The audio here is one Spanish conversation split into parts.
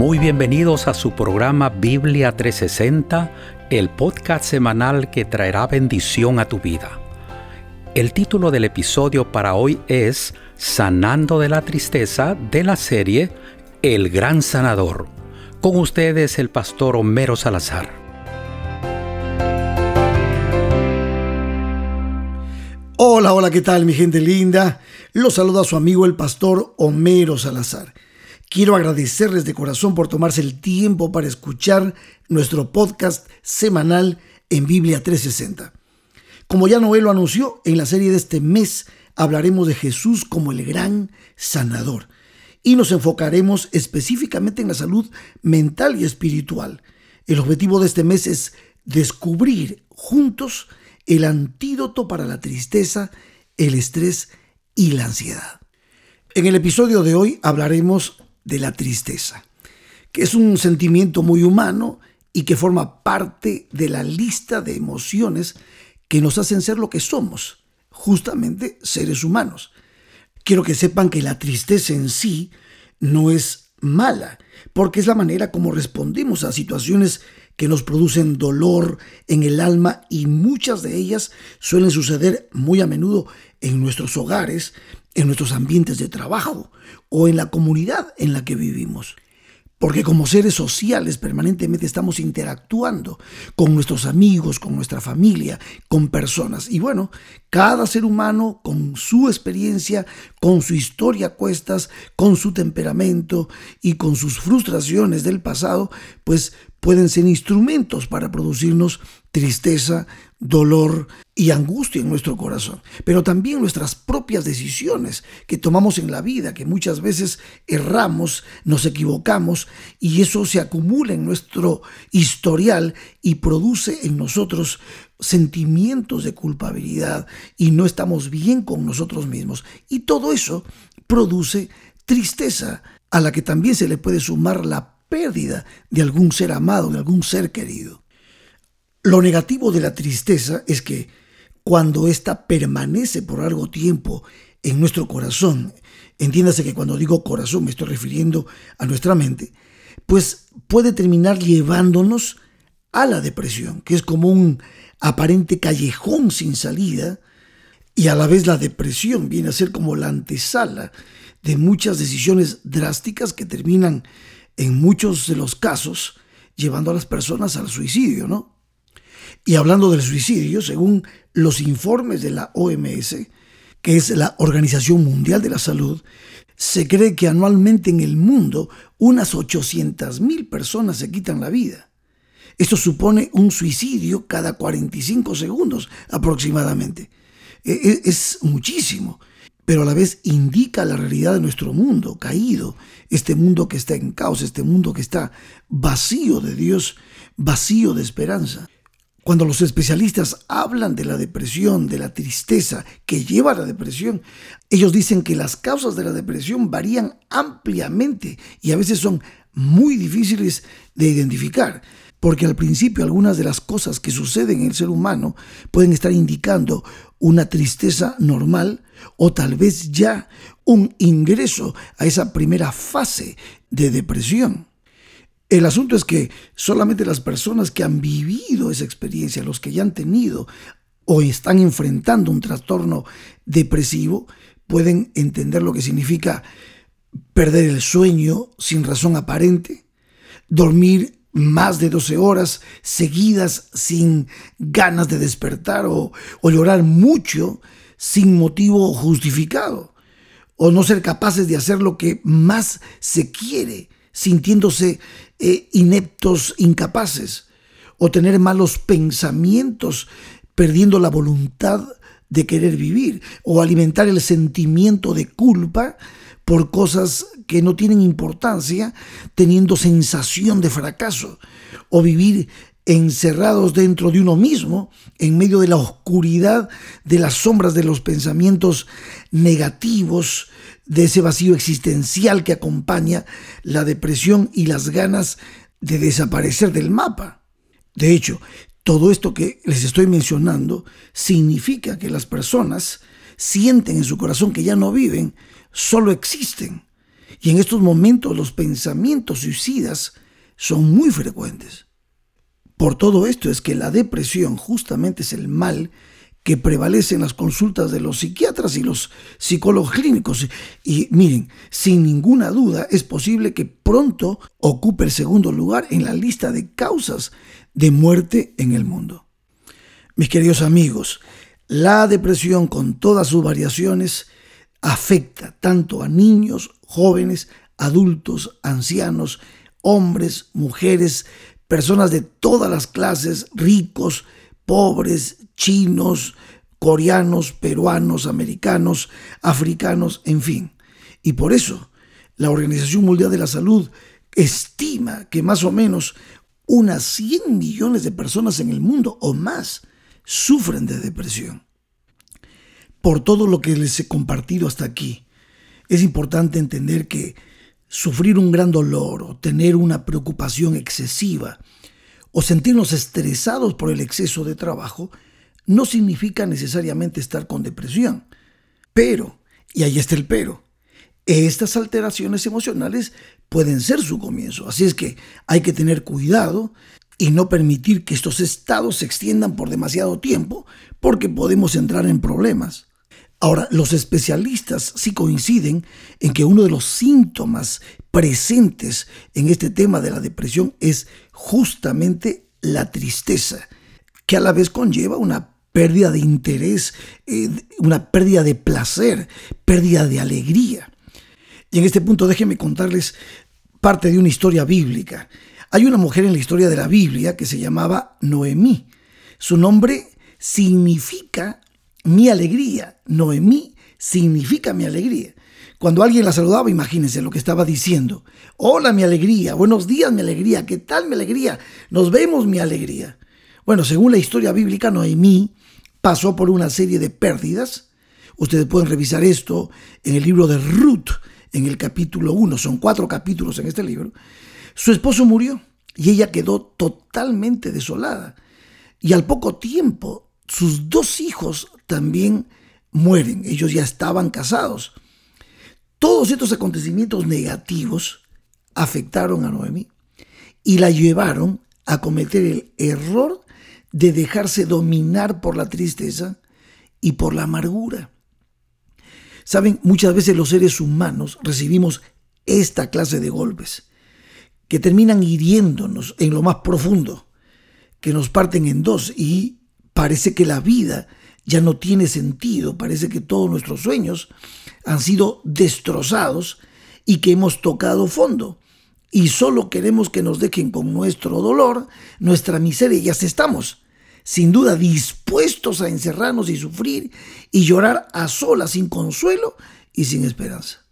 Muy bienvenidos a su programa Biblia 360, el podcast semanal que traerá bendición a tu vida. El título del episodio para hoy es Sanando de la Tristeza de la serie El Gran Sanador. Con ustedes el pastor Homero Salazar. Hola, hola, ¿qué tal mi gente linda? Los saluda su amigo el pastor Homero Salazar. Quiero agradecerles de corazón por tomarse el tiempo para escuchar nuestro podcast semanal en Biblia 360. Como ya Noel lo anunció, en la serie de este mes hablaremos de Jesús como el gran sanador y nos enfocaremos específicamente en la salud mental y espiritual. El objetivo de este mes es descubrir juntos el antídoto para la tristeza, el estrés y la ansiedad. En el episodio de hoy hablaremos de la tristeza, que es un sentimiento muy humano y que forma parte de la lista de emociones que nos hacen ser lo que somos, justamente seres humanos. Quiero que sepan que la tristeza en sí no es mala, porque es la manera como respondemos a situaciones que nos producen dolor en el alma y muchas de ellas suelen suceder muy a menudo en nuestros hogares, en nuestros ambientes de trabajo o en la comunidad en la que vivimos. Porque como seres sociales permanentemente estamos interactuando con nuestros amigos, con nuestra familia, con personas. Y bueno, cada ser humano con su experiencia, con su historia a cuestas, con su temperamento y con sus frustraciones del pasado, pues pueden ser instrumentos para producirnos tristeza, dolor y angustia en nuestro corazón, pero también nuestras propias decisiones que tomamos en la vida, que muchas veces erramos, nos equivocamos y eso se acumula en nuestro historial y produce en nosotros sentimientos de culpabilidad y no estamos bien con nosotros mismos. Y todo eso produce tristeza a la que también se le puede sumar la pérdida de algún ser amado, de algún ser querido. Lo negativo de la tristeza es que cuando ésta permanece por largo tiempo en nuestro corazón, entiéndase que cuando digo corazón me estoy refiriendo a nuestra mente, pues puede terminar llevándonos a la depresión, que es como un aparente callejón sin salida, y a la vez la depresión viene a ser como la antesala de muchas decisiones drásticas que terminan en muchos de los casos llevando a las personas al suicidio, ¿no? Y hablando del suicidio, según los informes de la OMS, que es la Organización Mundial de la Salud, se cree que anualmente en el mundo unas 800.000 personas se quitan la vida. Esto supone un suicidio cada 45 segundos aproximadamente. E, e, es muchísimo pero a la vez indica la realidad de nuestro mundo caído, este mundo que está en caos, este mundo que está vacío de Dios, vacío de esperanza. Cuando los especialistas hablan de la depresión, de la tristeza que lleva a la depresión, ellos dicen que las causas de la depresión varían ampliamente y a veces son muy difíciles de identificar porque al principio algunas de las cosas que suceden en el ser humano pueden estar indicando una tristeza normal o tal vez ya un ingreso a esa primera fase de depresión. El asunto es que solamente las personas que han vivido esa experiencia, los que ya han tenido o están enfrentando un trastorno depresivo, pueden entender lo que significa perder el sueño sin razón aparente, dormir más de 12 horas seguidas sin ganas de despertar o, llorar mucho sin motivo justificado o no ser capaces de hacer lo que más se quiere sintiéndose eh, ineptos, incapaces o tener malos pensamientos perdiendo la voluntad de querer vivir o alimentar el sentimiento de culpa por cosas que no tienen importancia, teniendo sensación de fracaso, o vivir encerrados dentro de uno mismo, en medio de la oscuridad, de las sombras de los pensamientos negativos, de ese vacío existencial que acompaña la depresión y las ganas de desaparecer del mapa. De hecho, todo esto que les estoy mencionando significa que las personas sienten en su corazón que ya no viven, solo existen. Y en estos momentos los pensamientos suicidas son muy frecuentes. Por todo esto es que la depresión justamente es el mal que prevalece en las consultas de los psiquiatras y los psicólogos clínicos. Y miren, sin ninguna duda es posible que pronto ocupe el segundo lugar en la lista de causas de muerte en el mundo. Mis queridos amigos, la depresión con todas sus variaciones afecta tanto a niños, jóvenes, adultos, ancianos, hombres, mujeres, personas de todas las clases, ricos, pobres, chinos, coreanos, peruanos, americanos, africanos, en fin. Y por eso la Organización Mundial de la Salud estima que más o menos unas 100 millones de personas en el mundo o más sufren de depresión. Por todo lo que les he compartido hasta aquí, es importante entender que sufrir un gran dolor o tener una preocupación excesiva o sentirnos estresados por el exceso de trabajo no significa necesariamente estar con depresión. Pero, y ahí está el pero, estas alteraciones emocionales pueden ser su comienzo. Así es que hay que tener cuidado y no permitir que estos estados se extiendan por demasiado tiempo porque podemos entrar en problemas. Ahora, los especialistas sí coinciden en que uno de los síntomas presentes en este tema de la depresión es justamente la tristeza, que a la vez conlleva una pérdida de interés, eh, una pérdida de placer, pérdida de alegría. Y en este punto déjenme contarles parte de una historia bíblica. Hay una mujer en la historia de la Biblia que se llamaba Noemí. Su nombre significa mi alegría. Noemí significa mi alegría. Cuando alguien la saludaba, imagínense lo que estaba diciendo. Hola, mi alegría. Buenos días, mi alegría. ¿Qué tal, mi alegría? Nos vemos, mi alegría. Bueno, según la historia bíblica, Noemí pasó por una serie de pérdidas. Ustedes pueden revisar esto en el libro de Ruth, en el capítulo 1. Son cuatro capítulos en este libro. Su esposo murió y ella quedó totalmente desolada. Y al poco tiempo sus dos hijos también mueren. Ellos ya estaban casados. Todos estos acontecimientos negativos afectaron a Noemí y la llevaron a cometer el error de dejarse dominar por la tristeza y por la amargura. Saben, muchas veces los seres humanos recibimos esta clase de golpes que terminan hiriéndonos en lo más profundo, que nos parten en dos y parece que la vida ya no tiene sentido, parece que todos nuestros sueños han sido destrozados y que hemos tocado fondo. Y solo queremos que nos dejen con nuestro dolor, nuestra miseria, y así estamos, sin duda dispuestos a encerrarnos y sufrir y llorar a solas, sin consuelo y sin esperanza.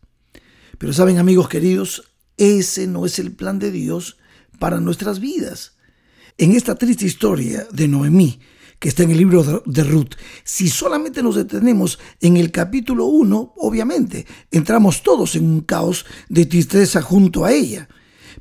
Pero saben amigos queridos, ese no es el plan de Dios para nuestras vidas. En esta triste historia de Noemí, que está en el libro de Ruth. Si solamente nos detenemos en el capítulo 1, obviamente, entramos todos en un caos de tristeza junto a ella.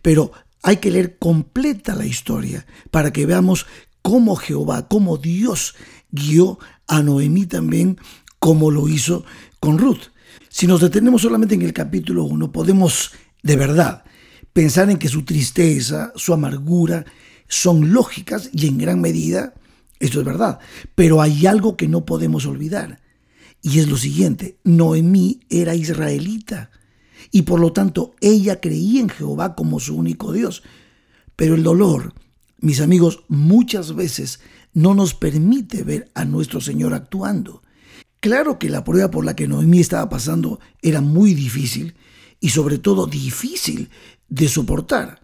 Pero hay que leer completa la historia para que veamos cómo Jehová, cómo Dios guió a Noemí también, como lo hizo con Ruth. Si nos detenemos solamente en el capítulo 1, podemos de verdad pensar en que su tristeza, su amargura, son lógicas y en gran medida esto es verdad. Pero hay algo que no podemos olvidar. Y es lo siguiente, Noemí era israelita y por lo tanto ella creía en Jehová como su único Dios. Pero el dolor, mis amigos, muchas veces no nos permite ver a nuestro Señor actuando. Claro que la prueba por la que Noemí estaba pasando era muy difícil y sobre todo difícil de soportar.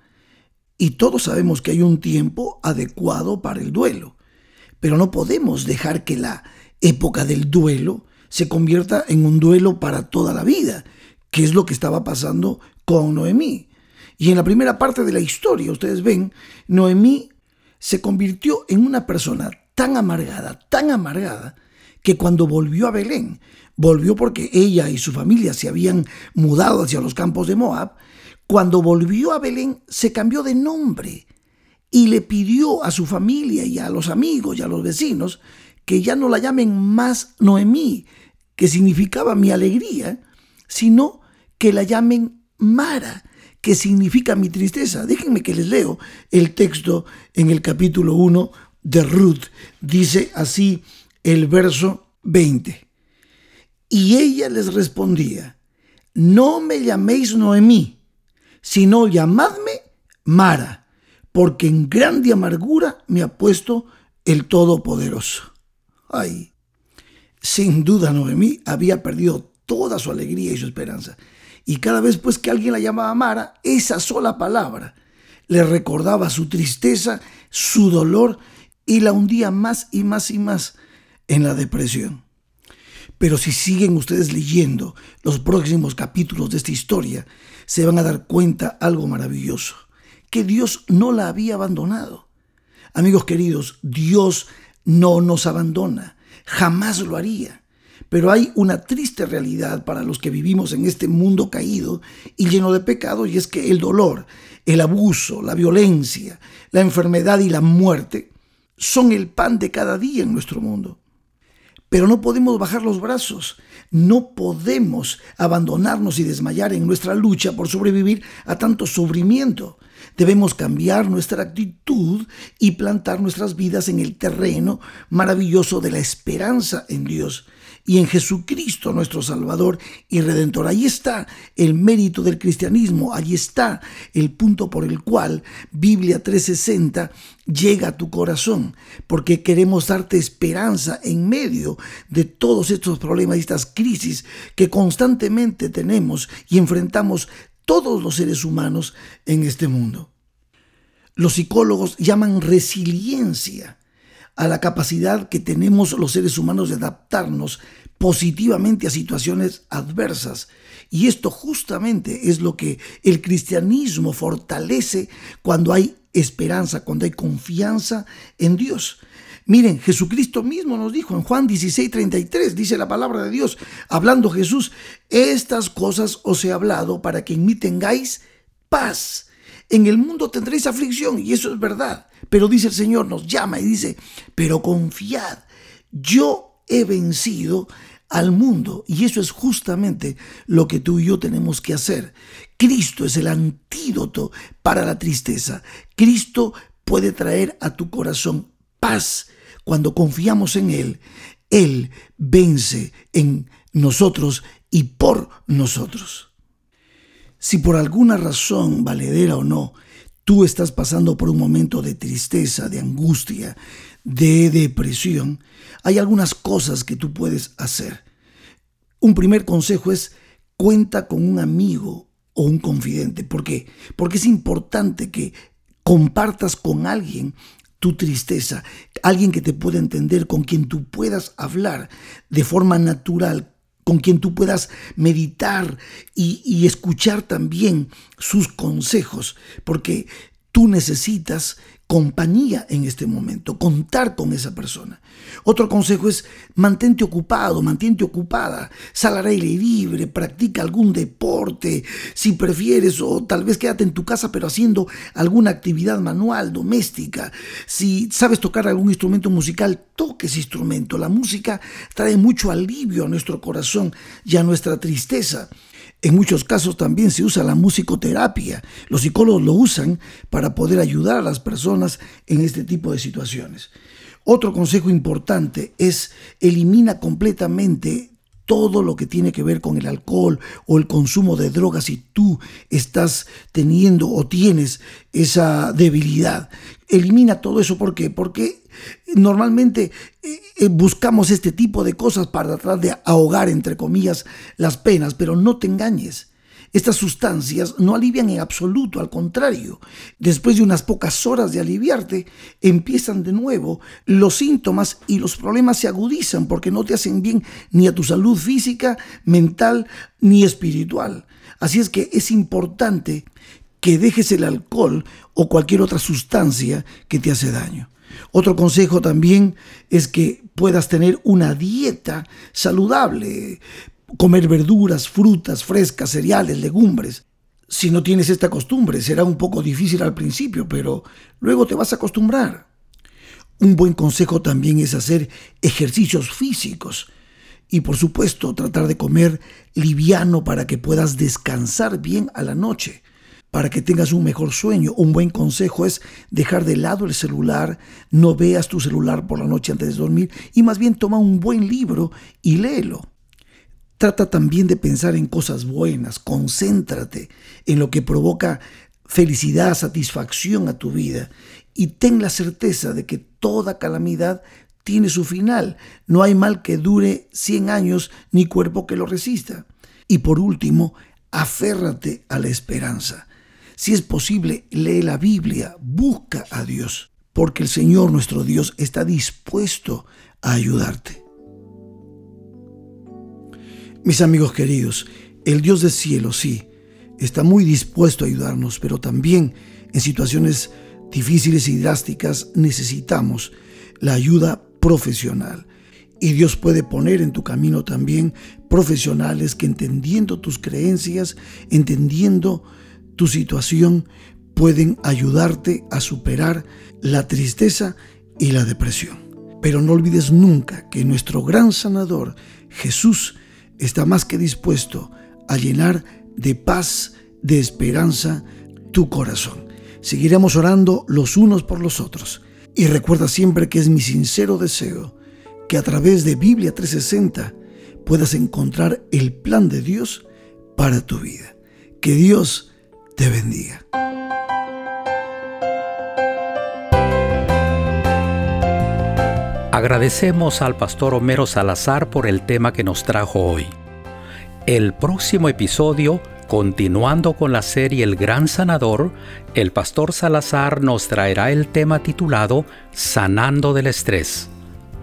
Y todos sabemos que hay un tiempo adecuado para el duelo. Pero no podemos dejar que la época del duelo se convierta en un duelo para toda la vida, que es lo que estaba pasando con Noemí. Y en la primera parte de la historia, ustedes ven, Noemí se convirtió en una persona tan amargada, tan amargada, que cuando volvió a Belén, volvió porque ella y su familia se habían mudado hacia los campos de Moab, cuando volvió a Belén se cambió de nombre y le pidió a su familia y a los amigos y a los vecinos que ya no la llamen más Noemí, que significaba mi alegría, sino que la llamen Mara, que significa mi tristeza. Déjenme que les leo el texto en el capítulo 1 de Ruth. Dice así el verso 20. Y ella les respondía, no me llaméis Noemí, sino llamadme Mara, porque en grande amargura me ha puesto el Todopoderoso. Ay, sin duda Noemí había perdido toda su alegría y su esperanza. Y cada vez pues que alguien la llamaba Mara, esa sola palabra le recordaba su tristeza, su dolor y la hundía más y más y más en la depresión. Pero si siguen ustedes leyendo los próximos capítulos de esta historia, se van a dar cuenta algo maravilloso, que Dios no la había abandonado. Amigos queridos, Dios no nos abandona, jamás lo haría. Pero hay una triste realidad para los que vivimos en este mundo caído y lleno de pecado, y es que el dolor, el abuso, la violencia, la enfermedad y la muerte son el pan de cada día en nuestro mundo. Pero no podemos bajar los brazos, no podemos abandonarnos y desmayar en nuestra lucha por sobrevivir a tanto sufrimiento. Debemos cambiar nuestra actitud y plantar nuestras vidas en el terreno maravilloso de la esperanza en Dios y en Jesucristo nuestro Salvador y Redentor. Ahí está el mérito del cristianismo, ahí está el punto por el cual Biblia 360 llega a tu corazón, porque queremos darte esperanza en medio de todos estos problemas y estas crisis que constantemente tenemos y enfrentamos todos los seres humanos en este mundo. Los psicólogos llaman resiliencia a la capacidad que tenemos los seres humanos de adaptarnos positivamente a situaciones adversas. Y esto justamente es lo que el cristianismo fortalece cuando hay esperanza, cuando hay confianza en Dios. Miren, Jesucristo mismo nos dijo en Juan 16, 33, dice la palabra de Dios, hablando Jesús, estas cosas os he hablado para que en mí tengáis paz. En el mundo tendréis aflicción, y eso es verdad. Pero dice el Señor, nos llama y dice, pero confiad, yo he vencido al mundo. Y eso es justamente lo que tú y yo tenemos que hacer. Cristo es el antídoto para la tristeza. Cristo puede traer a tu corazón paz. Cuando confiamos en Él, Él vence en nosotros y por nosotros. Si por alguna razón, valedera o no, tú estás pasando por un momento de tristeza, de angustia, de depresión, hay algunas cosas que tú puedes hacer. Un primer consejo es cuenta con un amigo o un confidente. ¿Por qué? Porque es importante que compartas con alguien tu tristeza, alguien que te pueda entender, con quien tú puedas hablar de forma natural, con quien tú puedas meditar y, escuchar también sus consejos, porque tú necesitas compañía en este momento, contar con esa persona. Otro consejo es mantente ocupado, mantente ocupada, sal al aire libre, practica algún deporte, si prefieres, o tal vez quédate en tu casa pero haciendo alguna actividad manual, doméstica. Si sabes tocar algún instrumento musical, toque ese instrumento. La música trae mucho alivio a nuestro corazón y a nuestra tristeza. En muchos casos también se usa la musicoterapia. Los psicólogos lo usan para poder ayudar a las personas en este tipo de situaciones. Otro consejo importante es elimina completamente todo lo que tiene que ver con el alcohol o el consumo de drogas si tú estás teniendo o tienes esa debilidad. Elimina todo eso. ¿Por qué? Porque normalmente eh, eh, buscamos este tipo de cosas para tratar de ahogar, entre comillas, las penas, pero no te engañes. Estas sustancias no alivian en absoluto, al contrario, después de unas pocas horas de aliviarte, empiezan de nuevo los síntomas y los problemas se agudizan porque no te hacen bien ni a tu salud física, mental ni espiritual. Así es que es importante que dejes el alcohol o cualquier otra sustancia que te hace daño. Otro consejo también es que puedas tener una dieta saludable, comer verduras, frutas frescas, cereales, legumbres. Si no tienes esta costumbre, será un poco difícil al principio, pero luego te vas a acostumbrar. Un buen consejo también es hacer ejercicios físicos. Y por supuesto, tratar de comer liviano para que puedas descansar bien a la noche, para que tengas un mejor sueño. Un buen consejo es dejar de lado el celular, no veas tu celular por la noche antes de dormir y más bien toma un buen libro y léelo. Trata también de pensar en cosas buenas, concéntrate en lo que provoca felicidad, satisfacción a tu vida y ten la certeza de que toda calamidad tiene su final. No hay mal que dure 100 años ni cuerpo que lo resista. Y por último, aférrate a la esperanza. Si es posible, lee la Biblia, busca a Dios, porque el Señor nuestro Dios está dispuesto a ayudarte. Mis amigos queridos, el Dios del cielo, sí, está muy dispuesto a ayudarnos, pero también en situaciones difíciles y drásticas necesitamos la ayuda profesional. Y Dios puede poner en tu camino también profesionales que entendiendo tus creencias, entendiendo tu situación, pueden ayudarte a superar la tristeza y la depresión. Pero no olvides nunca que nuestro gran sanador, Jesús, está más que dispuesto a llenar de paz, de esperanza tu corazón. Seguiremos orando los unos por los otros. Y recuerda siempre que es mi sincero deseo que a través de Biblia 360 puedas encontrar el plan de Dios para tu vida. Que Dios te bendiga. Agradecemos al pastor Homero Salazar por el tema que nos trajo hoy. El próximo episodio Continuando con la serie El Gran Sanador, el pastor Salazar nos traerá el tema titulado Sanando del Estrés.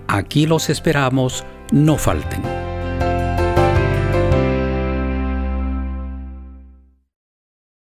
Aquí los esperamos, no falten.